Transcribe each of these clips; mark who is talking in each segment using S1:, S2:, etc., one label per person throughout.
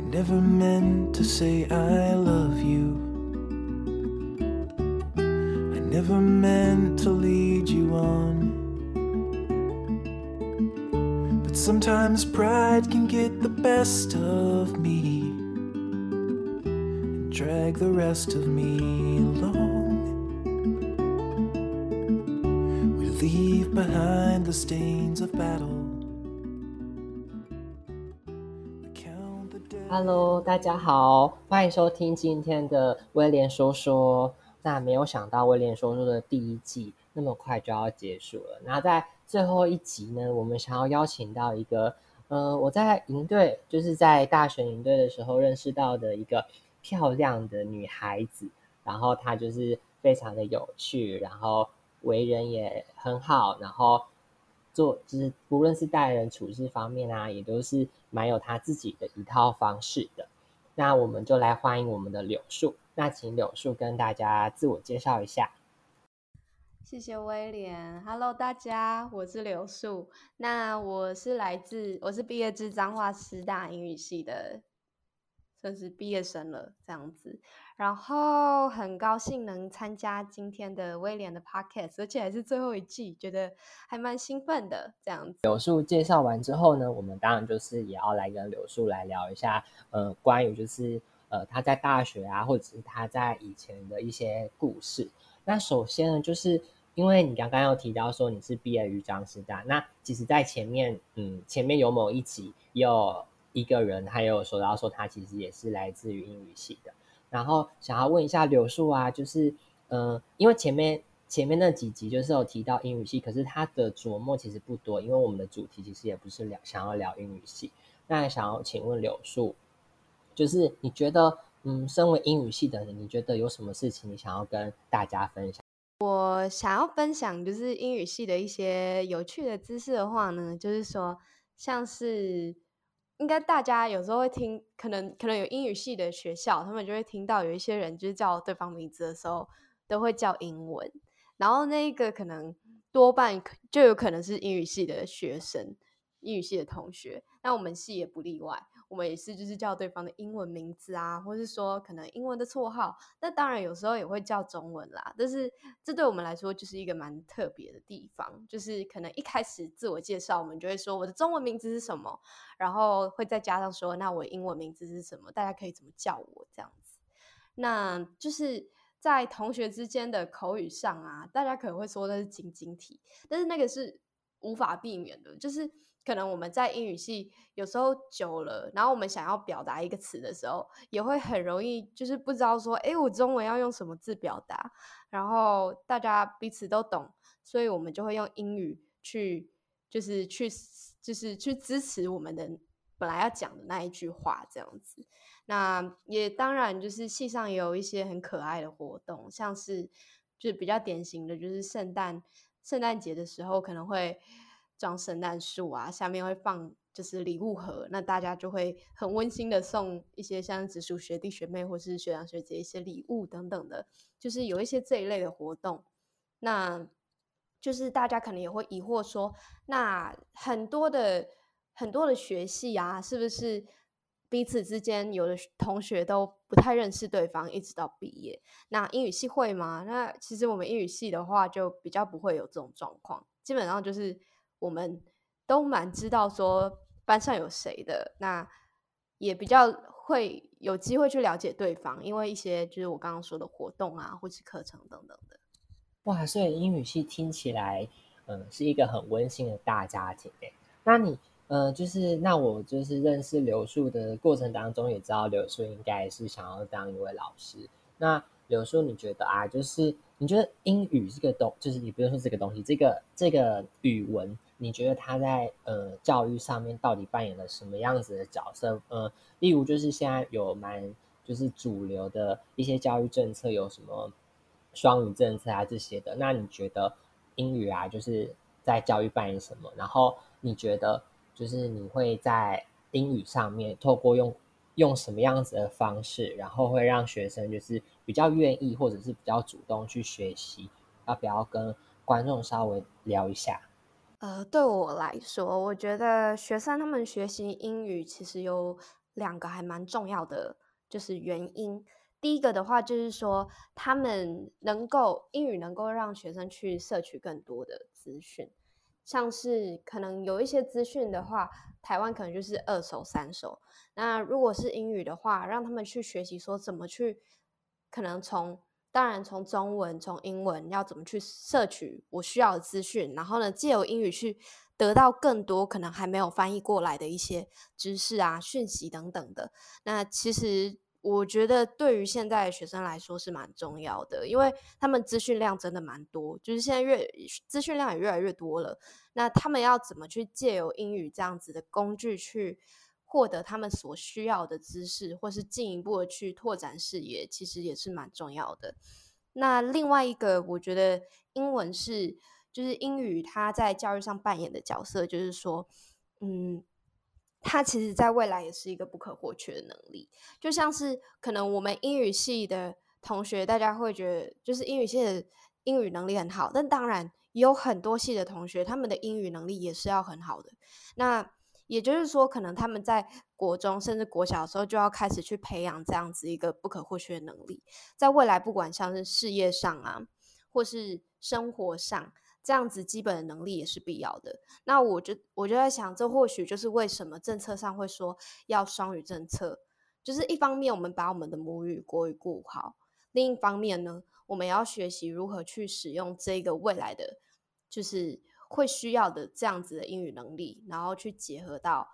S1: I never meant to say I love you. I never meant to lead you on. But sometimes pride can get the best of me and drag the rest of me along. We leave behind the stains of battle.
S2: Hello，大家好，欢迎收听今天的威廉说说。那没有想到威廉说说的第一季那么快就要结束了。那在最后一集呢，我们想要邀请到一个，呃，我在营队，就是在大学营队的时候认识到的一个漂亮的女孩子，然后她就是非常的有趣，然后为人也很好，然后做就是无论是待人处事方面啊，也都是蛮有他自己的一套方式的。那我们就来欢迎我们的柳树。那请柳树跟大家自我介绍一下。
S3: 谢谢威廉，Hello，大家，我是柳树。那我是来自，我是毕业自彰化师大英语系的，算是毕业生了这样子。然后很高兴能参加今天的威廉的 Podcast，而且还是最后一季，觉得还蛮兴奋的这样子。
S2: 柳树介绍完之后呢，我们当然就是也要来跟柳树来聊一下，呃，关于就是呃他在大学啊，或者是他在以前的一些故事。那首先呢，就是因为你刚刚有提到说你是毕业于彰师大，那其实，在前面，嗯，前面有某一集有一个人，他有说到说他其实也是来自于英语系的。然后想要问一下柳树啊，就是，呃，因为前面前面那几集就是有提到英语系，可是他的琢磨其实不多，因为我们的主题其实也不是聊想要聊英语系。那想要请问柳树，就是你觉得，嗯，身为英语系的人，你觉得有什么事情你想要跟大家分享？
S3: 我想要分享就是英语系的一些有趣的知识的话呢，就是说像是应该大家有时候会听，可能可能有英语系的学校，他们就会听到有一些人就是叫对方名字的时候都会叫英文，然后那一个可能多半就有可能是英语系的学生，英语系的同学，那我们系也不例外。我们也是，就是叫对方的英文名字啊，或是说可能英文的绰号。那当然有时候也会叫中文啦，但是这对我们来说就是一个蛮特别的地方，就是可能一开始自我介绍，我们就会说我的中文名字是什么，然后会再加上说那我英文名字是什么，大家可以怎么叫我这样子。那就是在同学之间的口语上啊，大家可能会说那是晶晶体，但是那个是无法避免的，就是。可能我们在英语系有时候久了，然后我们想要表达一个词的时候，也会很容易就是不知道说，哎，我中文要用什么字表达，然后大家彼此都懂，所以我们就会用英语去，就是去，就是去支持我们的本来要讲的那一句话这样子。那也当然就是系上也有一些很可爱的活动，像是就是比较典型的就是圣诞圣诞节的时候可能会。装圣诞树啊，下面会放就是礼物盒，那大家就会很温馨的送一些像直属学弟学妹或是学长学姐一些礼物等等的，就是有一些这一类的活动。那就是大家可能也会疑惑说，那很多的很多的学系啊，是不是彼此之间有的同学都不太认识对方，一直到毕业？那英语系会吗？那其实我们英语系的话，就比较不会有这种状况，基本上就是。我们都蛮知道说班上有谁的，那也比较会有机会去了解对方，因为一些就是我刚刚说的活动啊，或是课程等等的。
S2: 哇，所以英语系听起来，嗯，是一个很温馨的大家庭诶。那你，呃，就是那我就是认识刘树的过程当中，也知道刘树应该是想要当一位老师。那刘树，你觉得啊，就是你觉得英语这个东，就是你不用说这个东西，这个这个语文。你觉得他在呃教育上面到底扮演了什么样子的角色？呃，例如就是现在有蛮就是主流的一些教育政策有什么双语政策啊这些的。那你觉得英语啊就是在教育扮演什么？然后你觉得就是你会在英语上面透过用用什么样子的方式，然后会让学生就是比较愿意或者是比较主动去学习？要不要跟观众稍微聊一下？
S3: 呃，对我来说，我觉得学生他们学习英语其实有两个还蛮重要的，就是原因。第一个的话，就是说他们能够英语能够让学生去摄取更多的资讯，像是可能有一些资讯的话，台湾可能就是二手、三手。那如果是英语的话，让他们去学习说怎么去，可能从当然从中文、从英文要怎么去摄取我需要的资讯，然后呢，借由英语去得到更多可能还没有翻译过来的一些知识啊、讯息等等的。那其实。我觉得对于现在的学生来说是蛮重要的，因为他们资讯量真的蛮多，就是现在越资讯量也越来越多了。那他们要怎么去借由英语这样子的工具去获得他们所需要的知识，或是进一步的去拓展视野，其实也是蛮重要的。那另外一个，我觉得英文是就是英语它在教育上扮演的角色，就是说，嗯。它其实，在未来也是一个不可或缺的能力。就像是可能我们英语系的同学，大家会觉得就是英语系的英语能力很好，但当然也有很多系的同学，他们的英语能力也是要很好的。那也就是说，可能他们在国中甚至国小的时候，就要开始去培养这样子一个不可或缺的能力，在未来不管像是事业上啊，或是生活上。这样子基本的能力也是必要的。那我就我就在想，这或许就是为什么政策上会说要双语政策，就是一方面我们把我们的母语国语顾好，另一方面呢，我们要学习如何去使用这个未来的就是会需要的这样子的英语能力，然后去结合到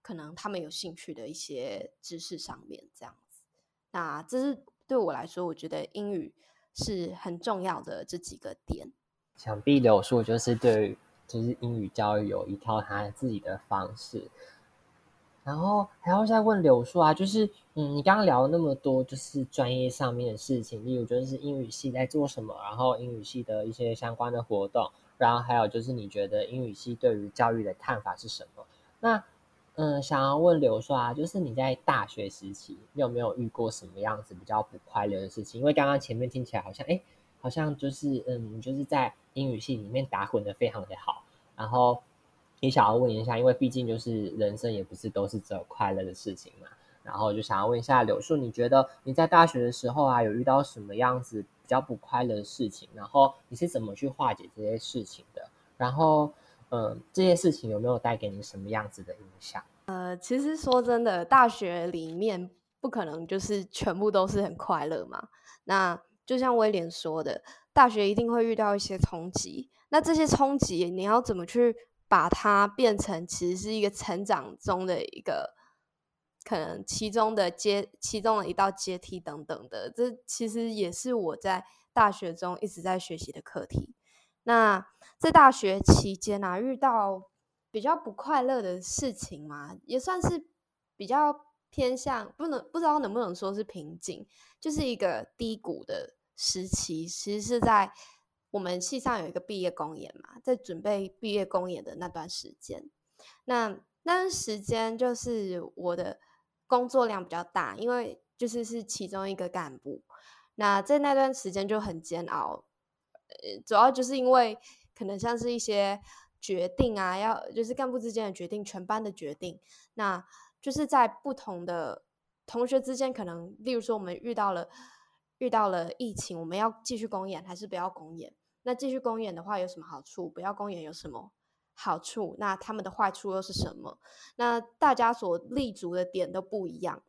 S3: 可能他们有兴趣的一些知识上面，这样子。那这是对我来说，我觉得英语是很重要的这几个点。
S2: 想必柳树就是对，就是英语教育有一套他自己的方式。然后还要再问柳树啊，就是嗯，你刚刚聊了那么多，就是专业上面的事情，例如就是英语系在做什么，然后英语系的一些相关的活动，然后还有就是你觉得英语系对于教育的看法是什么？那嗯，想要问柳树啊，就是你在大学时期，你有没有遇过什么样子比较不快乐的事情？因为刚刚前面听起来好像哎。好像就是嗯，就是在英语系里面打混的非常的好。然后也想要问一下，因为毕竟就是人生也不是都是只有快乐的事情嘛。然后就想要问一下柳树，你觉得你在大学的时候啊，有遇到什么样子比较不快乐的事情？然后你是怎么去化解这些事情的？然后嗯，这些事情有没有带给你什么样子的影响？
S3: 呃，其实说真的，大学里面不可能就是全部都是很快乐嘛。那就像威廉说的，大学一定会遇到一些冲击。那这些冲击，你要怎么去把它变成，其实是一个成长中的一个可能其中的阶，其中的一道阶梯等等的。这其实也是我在大学中一直在学习的课题。那在大学期间啊，遇到比较不快乐的事情嘛，也算是比较偏向，不能不知道能不能说是瓶颈，就是一个低谷的。时期其实是在我们系上有一个毕业公演嘛，在准备毕业公演的那段时间，那那段时间就是我的工作量比较大，因为就是是其中一个干部，那在那段时间就很煎熬，呃，主要就是因为可能像是一些决定啊，要就是干部之间的决定，全班的决定，那就是在不同的同学之间，可能例如说我们遇到了。遇到了疫情，我们要继续公演还是不要公演？那继续公演的话有什么好处？不要公演有什么好处？那他们的坏处又是什么？那大家所立足的点都不一样。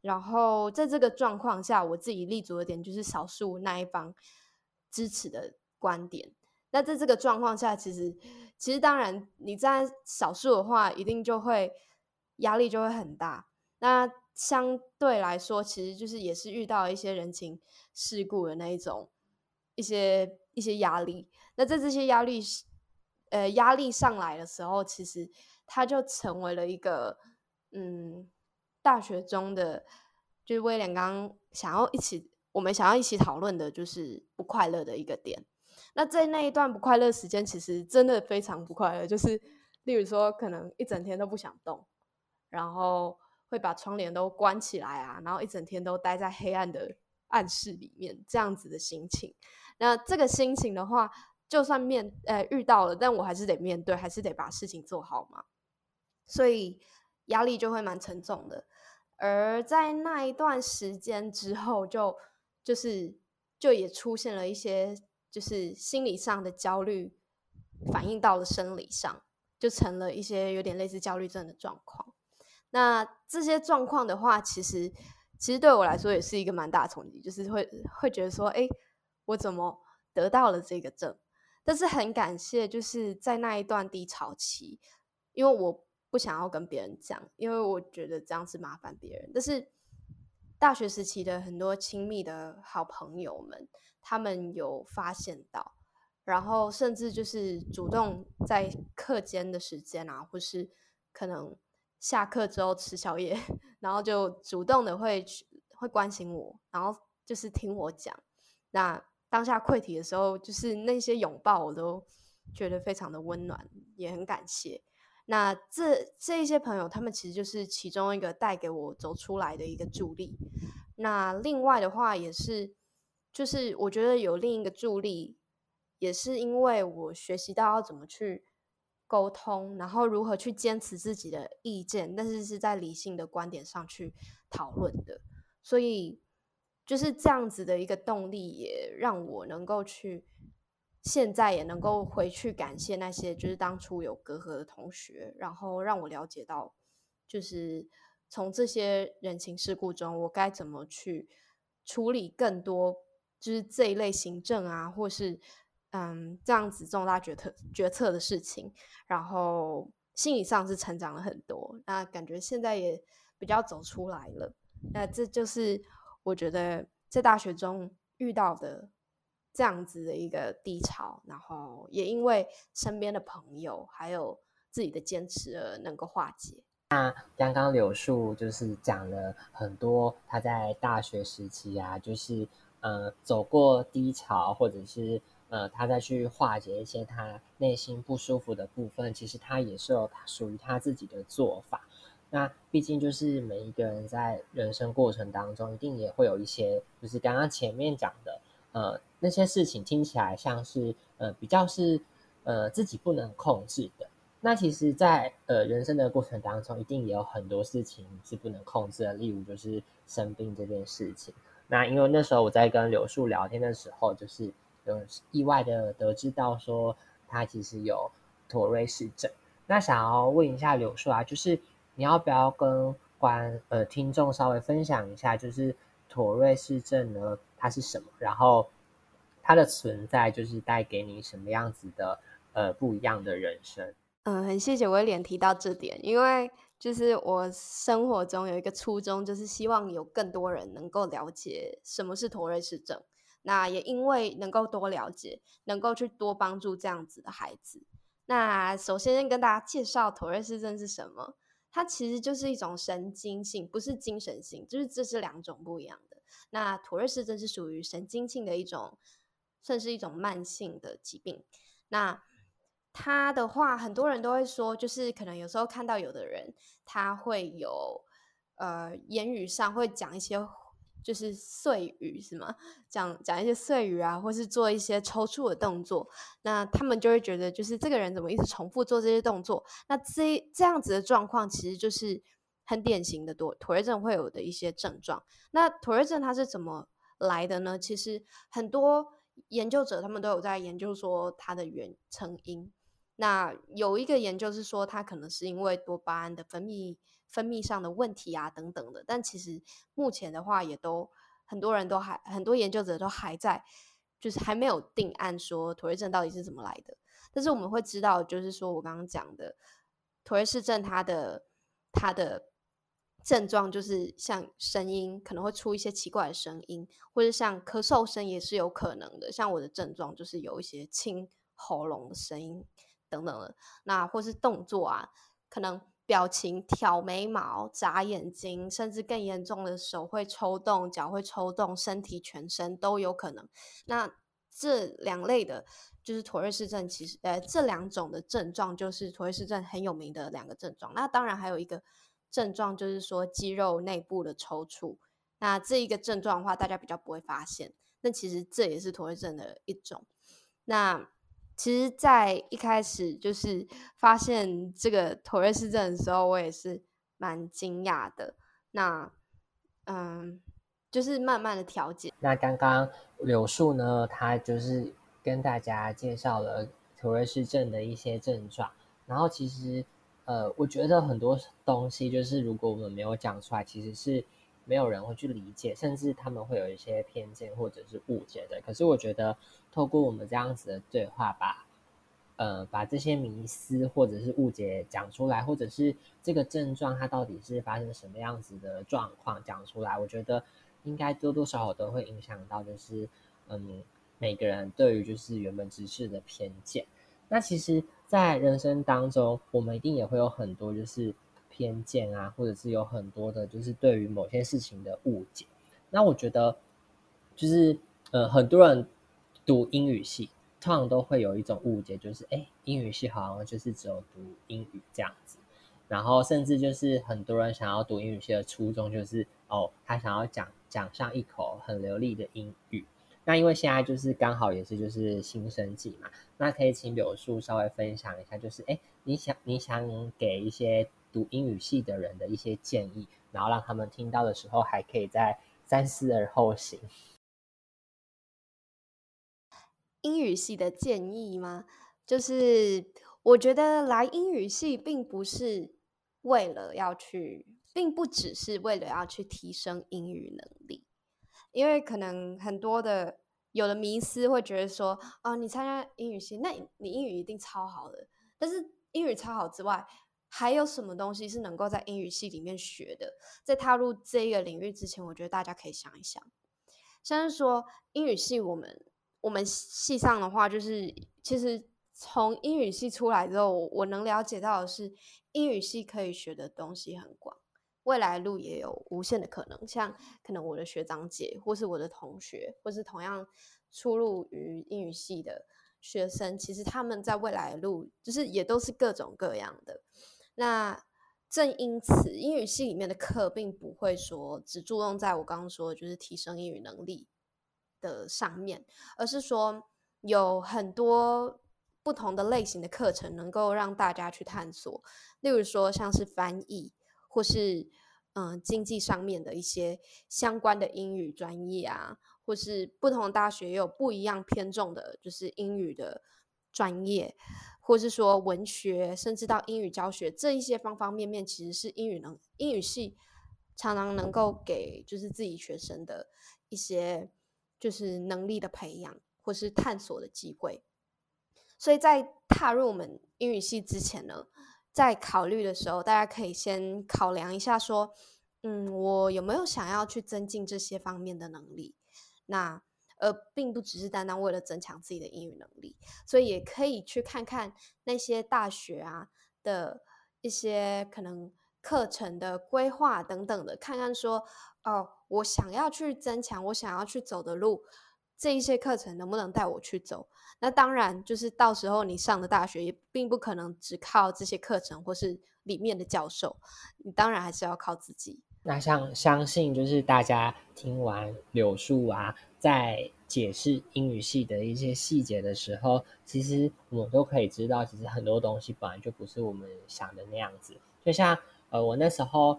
S3: 然后在这个状况下，我自己立足的点就是少数那一方支持的观点。那在这个状况下，其实其实当然你在少数的话，一定就会压力就会很大。那相对来说，其实就是也是遇到一些人情世故的那一种一些一些压力。那在这些压力呃压力上来的时候，其实他就成为了一个嗯大学中的就是威廉刚想要一起我们想要一起讨论的就是不快乐的一个点。那在那一段不快乐时间，其实真的非常不快乐，就是例如说可能一整天都不想动，然后。会把窗帘都关起来啊，然后一整天都待在黑暗的暗室里面，这样子的心情。那这个心情的话，就算面呃遇到了，但我还是得面对，还是得把事情做好嘛。所以压力就会蛮沉重的。而在那一段时间之后，就就是就也出现了一些就是心理上的焦虑，反映到了生理上，就成了一些有点类似焦虑症的状况。那这些状况的话，其实其实对我来说也是一个蛮大的冲击，就是会会觉得说，哎，我怎么得到了这个症？但是很感谢，就是在那一段低潮期，因为我。不想要跟别人讲，因为我觉得这样是麻烦别人。但是大学时期的很多亲密的好朋友们，他们有发现到，然后甚至就是主动在课间的时间啊，或是可能下课之后吃宵夜，然后就主动的会去会关心我，然后就是听我讲。那当下溃体的时候，就是那些拥抱，我都觉得非常的温暖，也很感谢。那这这一些朋友，他们其实就是其中一个带给我走出来的一个助力。那另外的话，也是就是我觉得有另一个助力，也是因为我学习到要怎么去沟通，然后如何去坚持自己的意见，但是是在理性的观点上去讨论的。所以就是这样子的一个动力，也让我能够去。现在也能够回去感谢那些就是当初有隔阂的同学，然后让我了解到，就是从这些人情世故中，我该怎么去处理更多就是这一类行政啊，或是嗯这样子重大决策决策的事情，然后心理上是成长了很多，那感觉现在也比较走出来了。那这就是我觉得在大学中遇到的。这样子的一个低潮，然后也因为身边的朋友还有自己的坚持而能够化解。
S2: 那刚刚柳树就是讲了很多他在大学时期啊，就是呃走过低潮，或者是呃他再去化解一些他内心不舒服的部分，其实他也是有属于他自己的做法。那毕竟就是每一个人在人生过程当中，一定也会有一些，就是刚刚前面讲的。呃，那些事情听起来像是呃比较是呃自己不能控制的。那其实，在呃人生的过程当中，一定也有很多事情是不能控制的。例如，就是生病这件事情。那因为那时候我在跟柳树聊天的时候，就是有意外的得知到说他其实有妥瑞氏症。那想要问一下柳树啊，就是你要不要跟观呃听众稍微分享一下，就是妥瑞氏症呢？它是什么？然后它的存在就是带给你什么样子的呃不一样的人生？
S3: 嗯，很谢谢威廉提到这点，因为就是我生活中有一个初衷，就是希望有更多人能够了解什么是妥瑞氏症。那也因为能够多了解，能够去多帮助这样子的孩子。那首先跟大家介绍妥瑞氏症是什么？它其实就是一种神经性，不是精神性，就是这是两种不一样的。那妥瑞氏症是属于神经性的一种，算是一种慢性的疾病。那他的话，很多人都会说，就是可能有时候看到有的人，他会有呃言语上会讲一些就是碎语，是吗？讲讲一些碎语啊，或是做一些抽搐的动作，那他们就会觉得，就是这个人怎么一直重复做这些动作？那这这样子的状况，其实就是。很典型的多妥瑞症会有的一些症状。那妥瑞症它是怎么来的呢？其实很多研究者他们都有在研究说它的原成因。那有一个研究是说它可能是因为多巴胺的分泌分泌上的问题啊等等的。但其实目前的话也都很多人都还很多研究者都还在就是还没有定案说妥瑞症到底是怎么来的。但是我们会知道，就是说我刚刚讲的妥瑞氏症它的它的。症状就是像声音可能会出一些奇怪的声音，或者像咳嗽声也是有可能的。像我的症状就是有一些清喉咙的声音等等的。那或是动作啊，可能表情、挑眉毛、眨眼睛，甚至更严重的手会抽动、脚会抽动，身体全身都有可能。那这两类的，就是妥瑞氏症，其实呃这两种的症状就是妥瑞氏症很有名的两个症状。那当然还有一个。症状就是说肌肉内部的抽搐，那这一个症状的话，大家比较不会发现。那其实这也是妥瑞症的一种。那其实，在一开始就是发现这个妥瑞氏症的时候，我也是蛮惊讶的。那嗯，就是慢慢的调节。
S2: 那刚刚柳树呢，他就是跟大家介绍了妥瑞氏症的一些症状，然后其实呃，我觉得很多东西就是如果我们没有讲出来，其实是没有人会去理解，甚至他们会有一些偏见或者是误解的。可是我觉得透过我们这样子的对话，把呃，把这些迷思或者是误解讲出来，或者是这个症状它到底是发生什么样子的状况讲出来，我觉得应该多多少少都会影响到，就是嗯，每个人对于就是原本知识的偏见。那其实，在人生当中，我们一定也会有很多就是偏见啊，或者是有很多的就是对于某些事情的误解。那我觉得，就是呃，很多人读英语系。通常都会有一种误解，就是哎，英语系好像就是只有读英语这样子，然后甚至就是很多人想要读英语系的初衷就是哦，他想要讲讲上一口很流利的英语。那因为现在就是刚好也是就是新生季嘛，那可以请柳树稍微分享一下，就是哎，你想你想给一些读英语系的人的一些建议，然后让他们听到的时候还可以在三思而后行。
S3: 英语系的建议吗？就是我觉得来英语系并不是为了要去，并不只是为了要去提升英语能力，因为可能很多的有的迷思会觉得说，哦，你参加英语系，那你英语一定超好的。但是英语超好之外，还有什么东西是能够在英语系里面学的？在踏入这个领域之前，我觉得大家可以想一想，像是说英语系我们。我们系上的话，就是其实从英语系出来之后，我能了解到的是，英语系可以学的东西很广，未来路也有无限的可能。像可能我的学长姐，或是我的同学，或是同样出入于英语系的学生，其实他们在未来路就是也都是各种各样的。那正因此，英语系里面的课并不会说只注重在我刚刚说的，就是提升英语能力。的上面，而是说有很多不同的类型的课程能够让大家去探索，例如说像是翻译，或是嗯经济上面的一些相关的英语专业啊，或是不同大学也有不一样偏重的，就是英语的专业，或是说文学，甚至到英语教学这一些方方面面，其实是英语能英语系常常能够给就是自己学生的一些。就是能力的培养，或是探索的机会。所以在踏入我们英语系之前呢，在考虑的时候，大家可以先考量一下，说，嗯，我有没有想要去增进这些方面的能力？那而，并不只是单单为了增强自己的英语能力，所以也可以去看看那些大学啊的一些可能课程的规划等等的，看看说。哦，我想要去增强，我想要去走的路，这一些课程能不能带我去走？那当然，就是到时候你上的大学也并不可能只靠这些课程或是里面的教授，你当然还是要靠自己。
S2: 那像相信，就是大家听完柳树啊，在解释英语系的一些细节的时候，其实我们都可以知道，其实很多东西本来就不是我们想的那样子。就像呃，我那时候。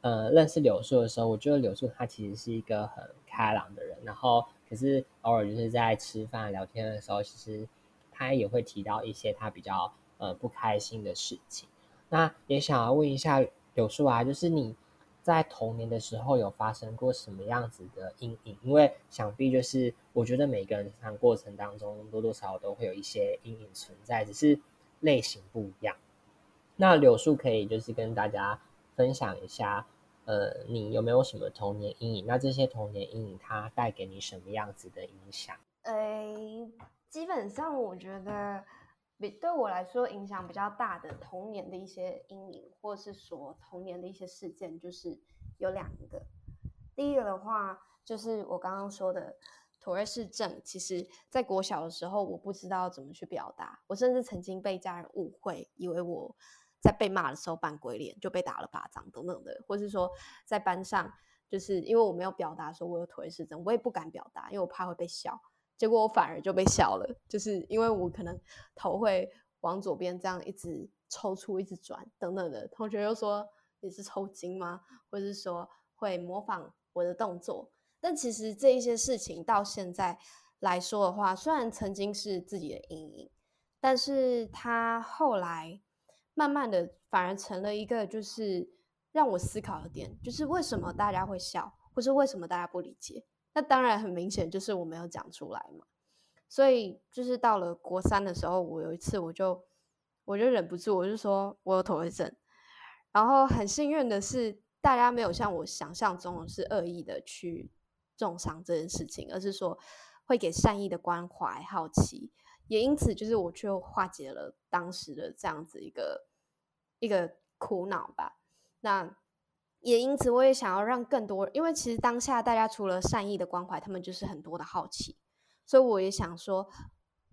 S2: 呃，认识柳树的时候，我觉得柳树他其实是一个很开朗的人。然后，可是偶尔就是在吃饭聊天的时候，其实他也会提到一些他比较呃不开心的事情。那也想要问一下柳树啊，就是你在童年的时候有发生过什么样子的阴影？因为想必就是我觉得每个人成长过程当中多多少少都会有一些阴影存在，只是类型不一样。那柳树可以就是跟大家。分享一下，呃，你有没有什么童年阴影？那这些童年阴影它带给你什么样子的影响？
S3: 呃，基本上我觉得比对我来说影响比较大的童年的一些阴影，或是说童年的一些事件，就是有两个。第一个的话，就是我刚刚说的妥瑞氏症。其实，在国小的时候，我不知道怎么去表达，我甚至曾经被家人误会，以为我。在被骂的时候扮鬼脸，就被打了巴掌等等的，或是说在班上，就是因为我没有表达说我有腿失症，我也不敢表达，因为我怕会被笑。结果我反而就被笑了，就是因为我可能头会往左边这样一直抽搐、一直转等等的。同学又说你是抽筋吗？或者是说会模仿我的动作？但其实这一些事情到现在来说的话，虽然曾经是自己的阴影，但是他后来慢慢的反而成了一个就是让我思考的点，就是为什么大家会笑，或是为什么大家不理解？那当然很明显就是我没有讲出来嘛。所以就是到了国三的时候，我有一次我就我就忍不住，我就说我有妥瑞症。然后很幸运的是，大家没有像我想象中是恶意的去重伤这件事情，而是说会给善意的关怀、好奇，也因此就是我就化解了当时的这样子一个一个苦恼吧。那也因此我也想要让更多，因为其实当下大家除了善意的关怀，他们就是很多的好奇。所以我也想说，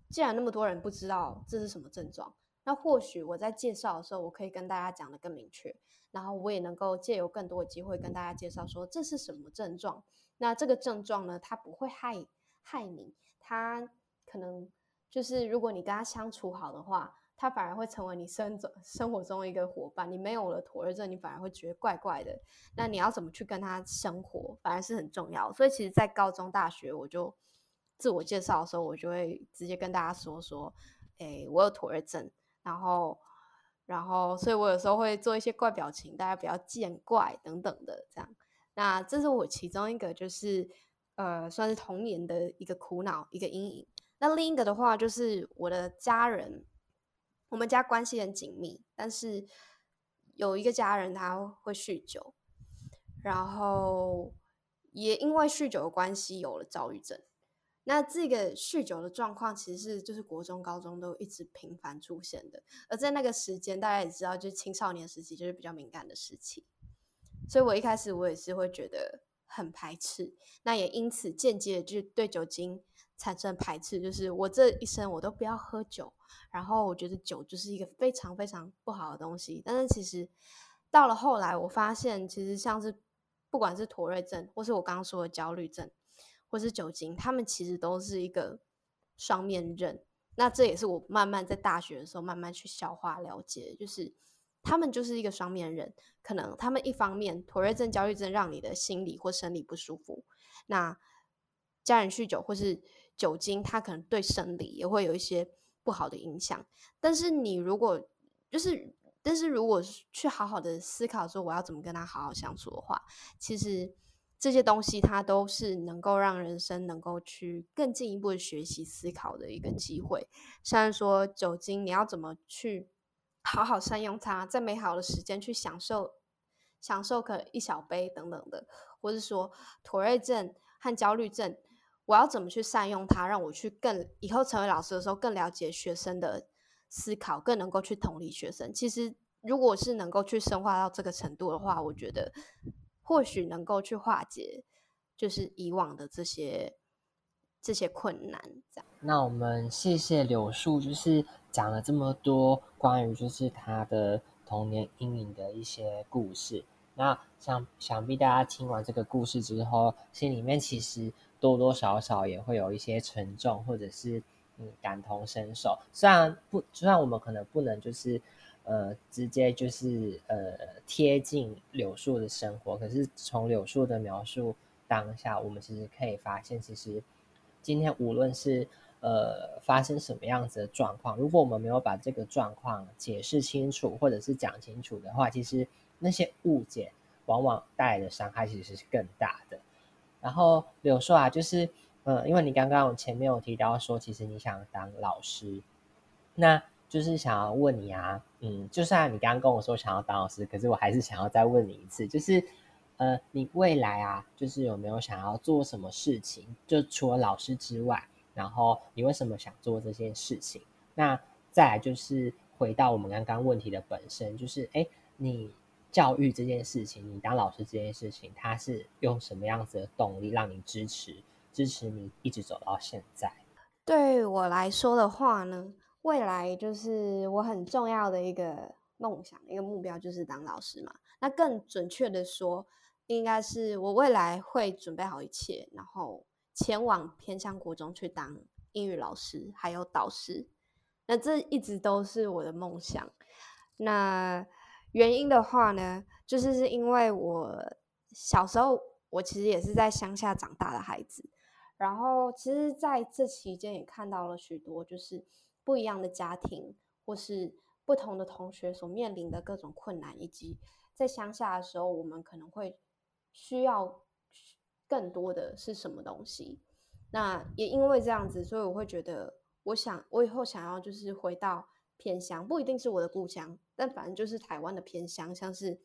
S3: 既然那么多人不知道这是什么症状，那或许我在介绍的时候，我可以跟大家讲的更明确，然后我也能够借由更多的机会跟大家介绍说这是什么症状。那这个症状呢，它不会害害你，它可能就是如果你跟他相处好的话，他反而会成为你生中生活中一个伙伴。你没有了妥瑞症，你反而会觉得怪怪的。那你要怎么去跟他生活，反而是很重要。所以其实，在高中、大学，我就。自我介绍的时候，我就会直接跟大家说说，哎，我有妥瑞症，然后，然后，所以我有时候会做一些怪表情，大家不要见怪等等的，这样。那这是我其中一个，就是呃，算是童年的一个苦恼，一个阴影。那另一个的话，就是我的家人，我们家关系很紧密，但是有一个家人他会酗酒，然后也因为酗酒的关系有了躁郁症。那这个酗酒的状况，其实是就是国中、高中都一直频繁出现的。而在那个时间，大家也知道，就是青少年时期就是比较敏感的时期。所以我一开始我也是会觉得很排斥，那也因此间接就对酒精产生排斥，就是我这一生我都不要喝酒。然后我觉得酒就是一个非常非常不好的东西。但是其实到了后来，我发现其实像是不管是妥瑞症，或是我刚刚说的焦虑症。或是酒精，他们其实都是一个双面刃。那这也是我慢慢在大学的时候慢慢去消化了解，就是他们就是一个双面人。可能他们一方面妥瑞症、焦虑症让你的心理或生理不舒服，那家人酗酒或是酒精，它可能对生理也会有一些不好的影响。但是你如果就是，但是如果去好好的思考说我要怎么跟他好好相处的话，其实。这些东西，它都是能够让人生能够去更进一步的学习思考的一个机会。像说酒精，你要怎么去好好善用它，在美好的时间去享受，享受可一小杯等等的，或是说妥瑞症和焦虑症，我要怎么去善用它，让我去更以后成为老师的时候更了解学生的思考，更能够去同理学生。其实，如果是能够去深化到这个程度的话，我觉得。或许能够去化解，就是以往的这些这些困难。这样，
S2: 那我们谢谢柳树，就是讲了这么多关于就是他的童年阴影的一些故事。那想想必大家听完这个故事之后，心里面其实多多少少也会有一些沉重，或者是嗯感同身受。虽然不，虽然我们可能不能就是。呃，直接就是呃贴近柳树的生活，可是从柳树的描述当下，我们其实可以发现，其实今天无论是呃发生什么样子的状况，如果我们没有把这个状况解释清楚，或者是讲清楚的话，其实那些误解往往带来的伤害其实是更大的。然后柳树啊，就是嗯，因为你刚刚前面有提到说，其实你想当老师，那。就是想要问你啊，嗯，就算你刚刚跟我说想要当老师，可是我还是想要再问你一次，就是，呃，你未来啊，就是有没有想要做什么事情？就除了老师之外，然后你为什么想做这件事情？那再来就是回到我们刚刚问题的本身，就是，哎，你教育这件事情，你当老师这件事情，它是用什么样子的动力让你支持，支持你一直走到现在？
S3: 对我来说的话呢？未来就是我很重要的一个梦想，一个目标就是当老师嘛。那更准确的说，应该是我未来会准备好一切，然后前往偏向国中去当英语老师，还有导师。那这一直都是我的梦想。那原因的话呢，就是是因为我小时候我其实也是在乡下长大的孩子，然后其实在这期间也看到了许多就是不一样的家庭或是不同的同学所面临的各种困难，以及在乡下的时候我们可能会需要更多的是什么东西。那也因为这样子，所以我会觉得，我想我以后想要就是回到偏乡，不一定是我的故乡，但反正就是台湾的偏乡，像是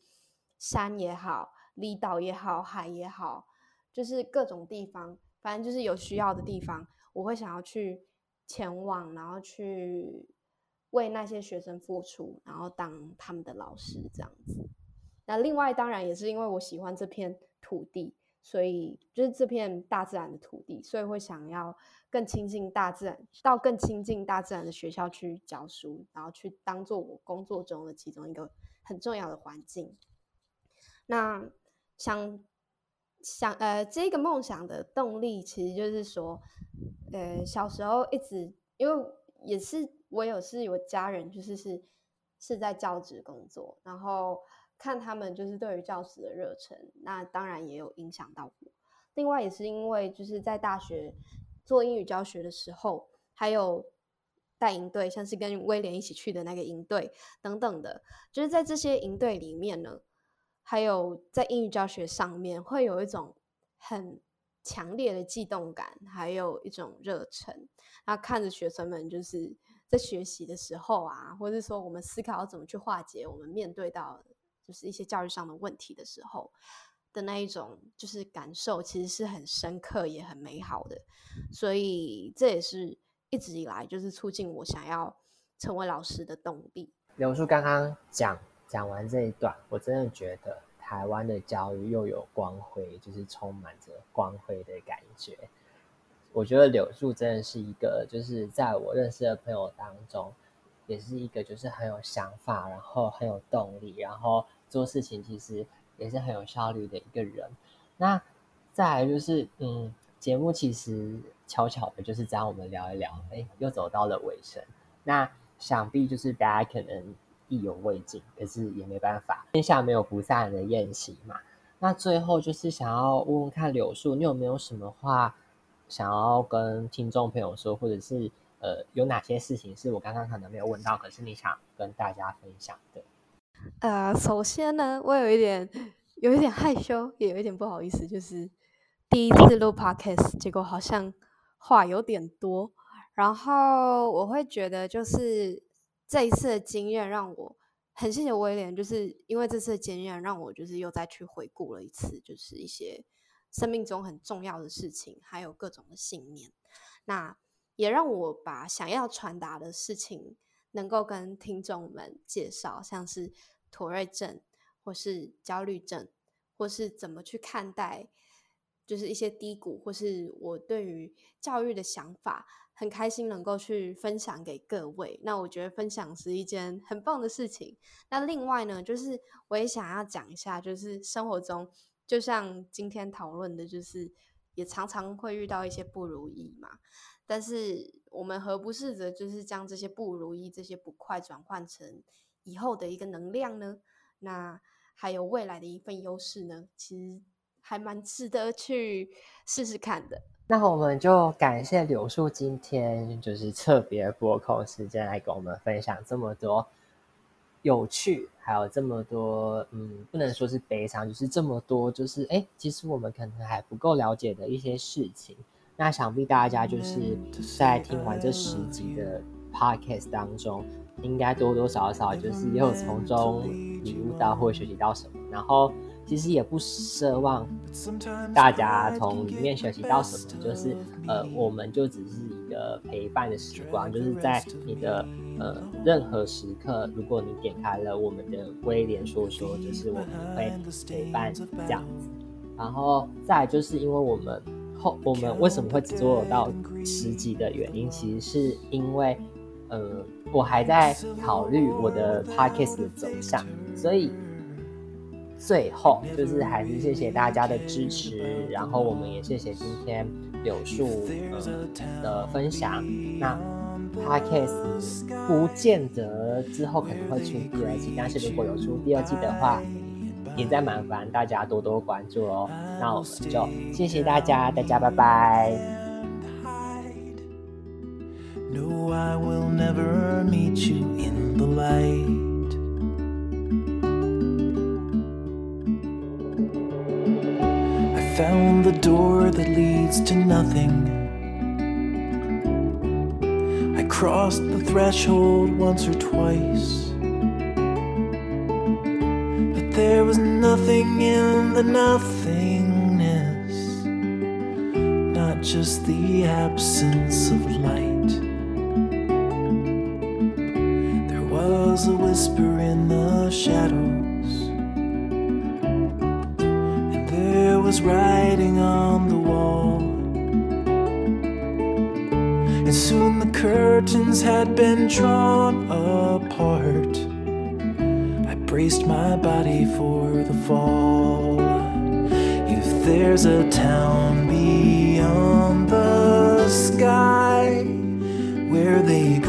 S3: 山也好，离岛也好，海也好，就是各种地方，反正就是有需要的地方，我会想要去前往，然后去为那些学生付出，然后当他们的老师这样子。那另外当然也是因为我喜欢这片土地。所以就是这片大自然的土地，所以会想要更亲近大自然，到更亲近大自然的学校去教书，然后去当做我工作中的其中一个很重要的环境。那想想呃，这个梦想的动力其实就是说，呃，小时候一直因为也是我有是有家人，就是是是在教职工作，然后。看他们就是对于教师的热忱，那当然也有影响到我。另外也是因为就是在大学做英语教学的时候，还有带营队，像是跟威廉一起去的那个营队等等的，就是在这些营队里面呢，还有在英语教学上面，会有一种很强烈的悸动感，还有一种热忱。那看着学生们就是在学习的时候啊，或者说我们思考怎么去化解我们面对到。就是一些教育上的问题的时候的那一种，就是感受，其实是很深刻也很美好的。所以这也是一直以来就是促进我想要成为老师的动力。
S2: 刘叔刚刚讲讲完这一段，我真的觉得台湾的教育又有光辉，就是充满着光辉的感觉。我觉得柳树真的是一个，就是在我认识的朋友当中。也是一个就是很有想法，然后很有动力，然后做事情其实也是很有效率的一个人。那再来就是，嗯，节目其实悄悄的就是这样，我们聊一聊，哎，又走到了尾声。那想必就是大家可能意犹未尽，可是也没办法，天下没有不散的宴席嘛。那最后就是想要问问看柳树，你有没有什么话想要跟听众朋友说，或者是？呃，有哪些事情是我刚刚可能没有问到，可是你想跟大家分享的？
S3: 呃，首先呢，我有一点有一点害羞，也有一点不好意思，就是第一次录 podcast，结果好像话有点多。然后我会觉得，就是这一次的经验让我很谢谢威廉，就是因为这次的经验让我就是又再去回顾了一次，就是一些生命中很重要的事情，还有各种的信念。那也让我把想要传达的事情能够跟听众们介绍，像是妥瑞症，或是焦虑症，或是怎么去看待，就是一些低谷，或是我对于教育的想法，很开心能够去分享给各位。那我觉得分享是一件很棒的事情。那另外呢，就是我也想要讲一下，就是生活中，就像今天讨论的，就是也常常会遇到一些不如意嘛。但是我们何不试着，就是将这些不如意、这些不快转换成以后的一个能量呢？那还有未来的一份优势呢？其实还蛮值得去试试看的。
S2: 那我们就感谢柳树今天就是特别拨空时间来跟我们分享这么多有趣，还有这么多嗯，不能说是悲伤，就是这么多，就是哎，其实我们可能还不够了解的一些事情。那想必大家就是在听完这十集的 podcast 当中，应该多多少少就是也有从中领悟到或学习到什么。然后其实也不奢望大家从里面学习到什么，就是呃，我们就只是一个陪伴的时光，就是在你的呃任何时刻，如果你点开了我们的威廉说说，就是我们会陪伴这样子。然后再就是因为我们。后我们为什么会只做到十集的原因，其实是因为，呃，我还在考虑我的 podcast 的走向，所以最后就是还是谢谢大家的支持，然后我们也谢谢今天柳树呃的分享。那 podcast 不见得之后可能会出第二季，但是如果有出第二季的话，也在麻烦大家多多关注哦。那我们就谢谢大家，大家拜拜。
S1: No, I will never meet you in the light. I found the door that leads to nothing. I crossed the threshold once or twice. But there was nothing in the nothingness, not just the absence of light. a whisper in the shadows. And there was writing on the wall. And soon the curtains had been drawn apart. I braced my body for the fall. If there's a town beyond the sky where they